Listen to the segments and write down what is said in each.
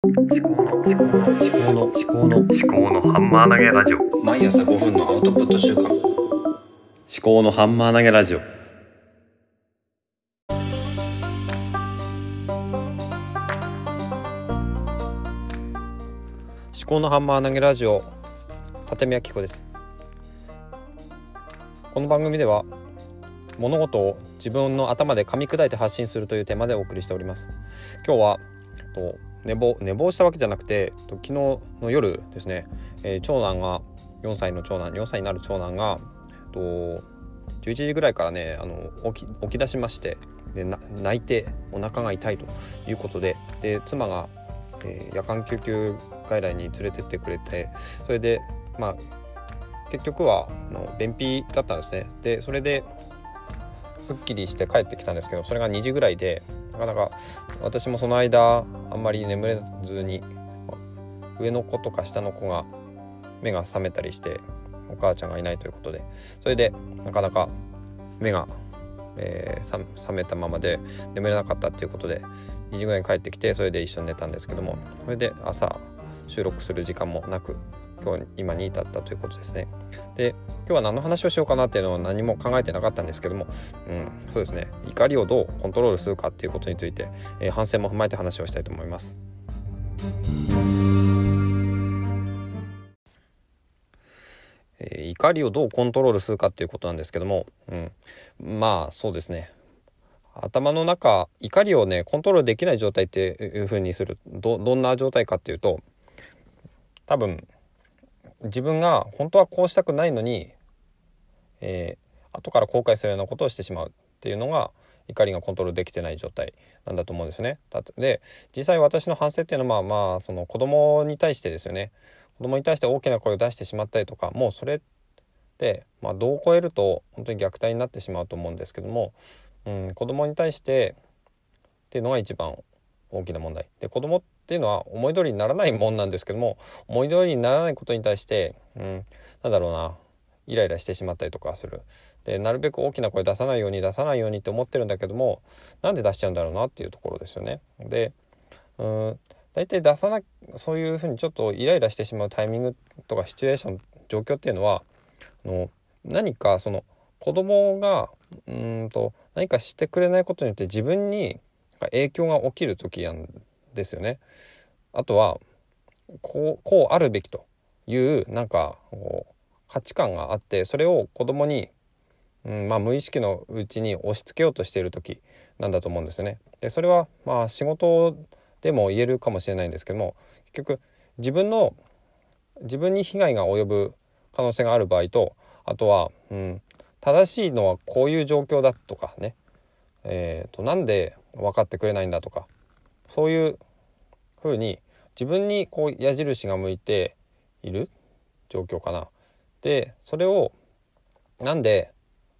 思考の思考の思考の思考の思考のハンマー投げラジオ。毎朝5分のアウトプット週間思考のハンマー投げラジオ。思考のハンマー投げラジオ。立見明子です。この番組では物事を自分の頭で噛み砕いて発信するというテーマでお送りしております。今日はと寝坊寝坊したわけじゃなくて昨日の夜ですね、えー長男が4歳の長男4歳になる長男がと11時ぐらいからねあの起き起き出しましてで泣いてお腹が痛いということでで妻が、えー夜間救急外来に連れてってくれてそれでまあ結局はあの便秘だったんですね。でそれですっきりして帰ってきたんですけどそれが2時ぐらいでなかなか私もその間あんまり眠れずに上の子とか下の子が目が覚めたりしてお母ちゃんがいないということでそれでなかなか目が、えー覚めたままで眠れなかったっていうことで2時ぐらいに帰ってきてそれで一緒に寝たんですけどもそれで朝収録する時間もなく今日今に至ったということですね。で今日は何の話をしようかなっていうのは何も考えてなかったんですけども、うん、そうですね怒りをどうコントロールするかっていうことについて、えー反省も踏まえて話をしたいと思います。えー怒りをどうコントロールするかっていうことなんですけども、うん、まあそうですね頭の中怒りをねコントロールできない状態っていうふうにするどどんな状態かっていうと多分自分が本当はこうしたくないのに、えー後から後悔するようなことをしてしまうっていうのが怒りがコントロールできてない状態なんだと思うんですね。で実際私の反省っていうのはまあまあその子供に対してですよね子供に対して大きな声を出してしまったりとかもうそれって、まあ、度を超えると本当に虐待になってしまうと思うんですけども、うん、子供に対してっていうのが一番大きな問題で子供っていうのは思い通りにならないもんなんですけども思い通りにならないことに対して、うん、なんだろうなイライラしてしまったりとかするでなるべく大きな声出さないように出さないようにって思ってるんだけどもなんで出しちゃうんだろうなっていうところですよね。でうん大体出さなそういうふうにちょっとイライラしてしまうタイミングとかシチュエーション状況っていうのはあの何かその子供がうんと何かしてくれないことによって自分に影響が起きる時なんですよね。あとはこうこうあるべきというなんかこう価値観があってそれを子供に、うんまあ、無意識のうちに押し付けようとしている時なんだと思うんですよね。でそれはまあ仕事でも言えるかもしれないんですけども結局自分の自分に被害が及ぶ可能性がある場合とあとは、うん、正しいのはこういう状況だとかね、えー、となんで分かってくれないんだとかそういうふうに自分にこう矢印が向いている状況かな。でそれをなんで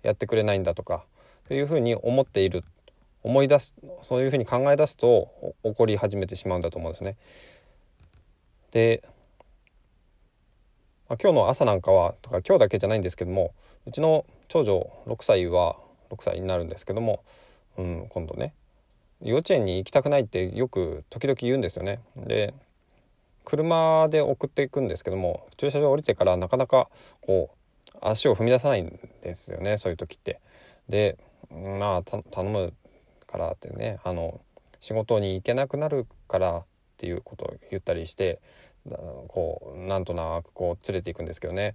やってくれないんだとかというふうに思っている思い出すそういうふうに考え出すと起こり始めてしまうんだと思うんですね。で、まあ、今日の朝なんかはとか今日だけじゃないんですけどもうちの長女6歳は6歳になるんですけども、うん、今度ね幼稚園に行きたくないってよく時々言うんですよね。で車で送っていくんですけども駐車場降りてからなかなかこう足を踏み出さないんですよねそういう時って。でまあ頼むからってねあの仕事に行けなくなるからっていうことを言ったりしてこうなんとなくこう連れていくんですけどね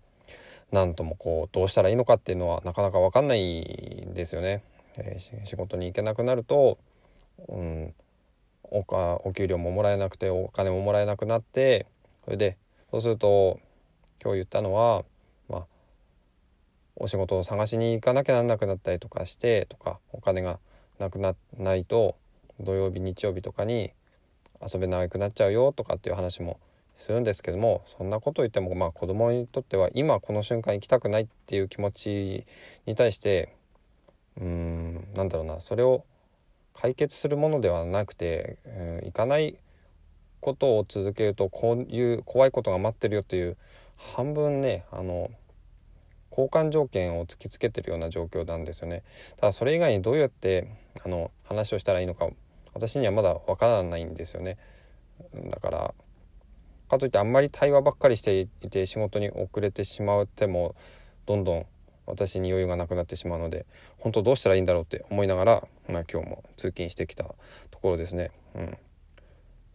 なんともこうどうしたらいいのかっていうのはなかなか分かんないんですよね。えー仕事に行けなくなると、うん、おかお給料ももらえなくてお金ももらえなくなってそれでそうすると今日言ったのは、まあ、お仕事を探しに行かなきゃなんなくなったりとかしてとかお金がなくなないと土曜日日曜日とかに遊べなくなっちゃうよとかっていう話もするんですけどもそんなこと言ってもまあ子供にとっては今この瞬間行きたくないっていう気持ちに対してうーんなんだろうなそれを解決するものではなくて、うん、行かないことを続けるとこういう怖いことが待ってるよという半分ねあの交換条件を突きつけてるような状況なんですよね。ただそれ以外にどうやってあの話をしたらいいのか私にはまだわからないんですよね。だからかといってあんまり対話ばっかりしていて仕事に遅れてしまってもどんどん私に余裕がなくなってしまうので本当どうしたらいいんだろうって思いながら、まあ、今日も通勤してきたところですね。うん、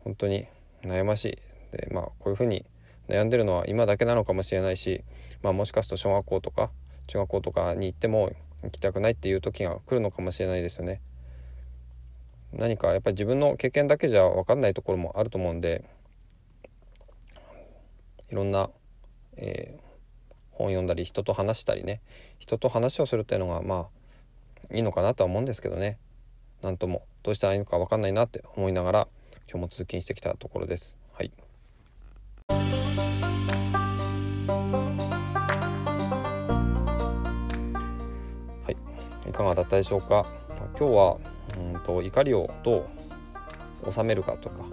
本当に悩ましいで、まあ、こういうふうに悩んでるのは今だけなのかもしれないし、まあ、もしかすると小学校とか中学校とかに行っても行きたくないっていう時が来るのかもしれないですよね。何かやっぱり自分の経験だけじゃ分かんないところもあると思うんでいろんな、えー、本読んだり人と話したりね。人と話をするっていうのがまあいいのかなとは思うんですけどね。何ともどうしたらいいのか分かんないなって思いながら今日も通勤してきたところです。はい。はい、いかがだったでしょうか？今日はうんと怒りをどう収めるかとか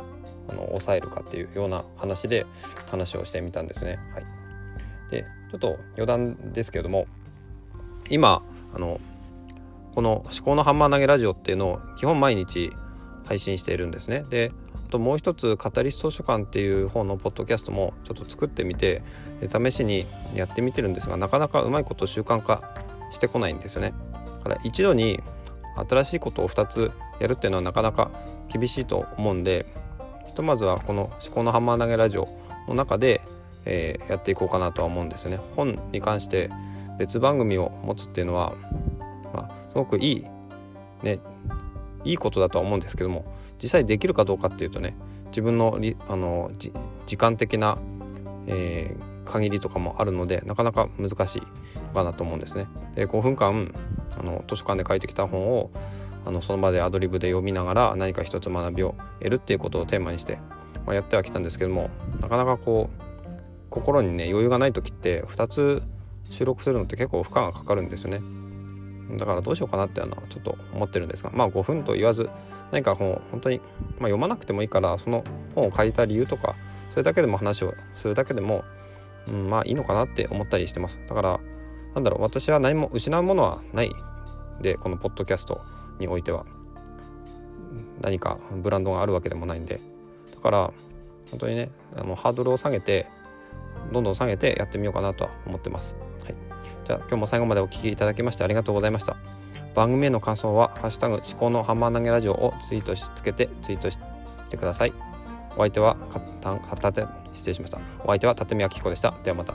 あの抑えるかっていうような話で話をしてみたんですね。はい、でちょっと余談ですけれども今あのこの「思考のハンマー投げラジオ」っていうのを基本毎日配信しているんですね。であともう一つ「カタリスト図書館」っていう方のポッドキャストもちょっと作ってみて試しにやってみてるんですがなかなかうまいこと習慣化してこないんですよね。だから一度に新しいことを2つやるっていうのはなかなか厳しいと思うんでひとまずはこの「思考のハンマー投げラジオ」の中で、えー、やっていこうかなとは思うんですよね。本に関して別番組を持つっていうのは、まあ、すごくいいねいいことだとは思うんですけども実際できるかどうかっていうとね自分のあの時間的な、えー、限りとかもあるのでなかなか難しいかなと思うんですね。で5分間あの図書館で書いてきた本をあのその場でアドリブで読みながら何か一つ学びを得るっていうことをテーマにして、まあ、やってはきたんですけどもなかなかこう心にね余裕がない時って2つ収録するのって結構負荷がかかるんですよね。だからどうしようかなっていうのはちょっと思ってるんですがまあ5分と言わず何か本本当に、まあ、読まなくてもいいからその本を書いた理由とかそれだけでも話をするだけでも、うん、まあいいのかなって思ったりしてます。だからなんだろう私は何も失うものはない。でこのポッドキャストにおいては何かブランドがあるわけでもないんで。だから本当にねあのハードルを下げてどんどん下げてやってみようかなとは思ってます。はい、じゃあ今日も最後までお聴きいただきましてありがとうございました。番組への感想は「ハッシュタグ思考のハンマー投げラジオ」をツイートしつけてツイートしてください。お相手は片手失礼しました。お相手は立見明彦でした。ではまた。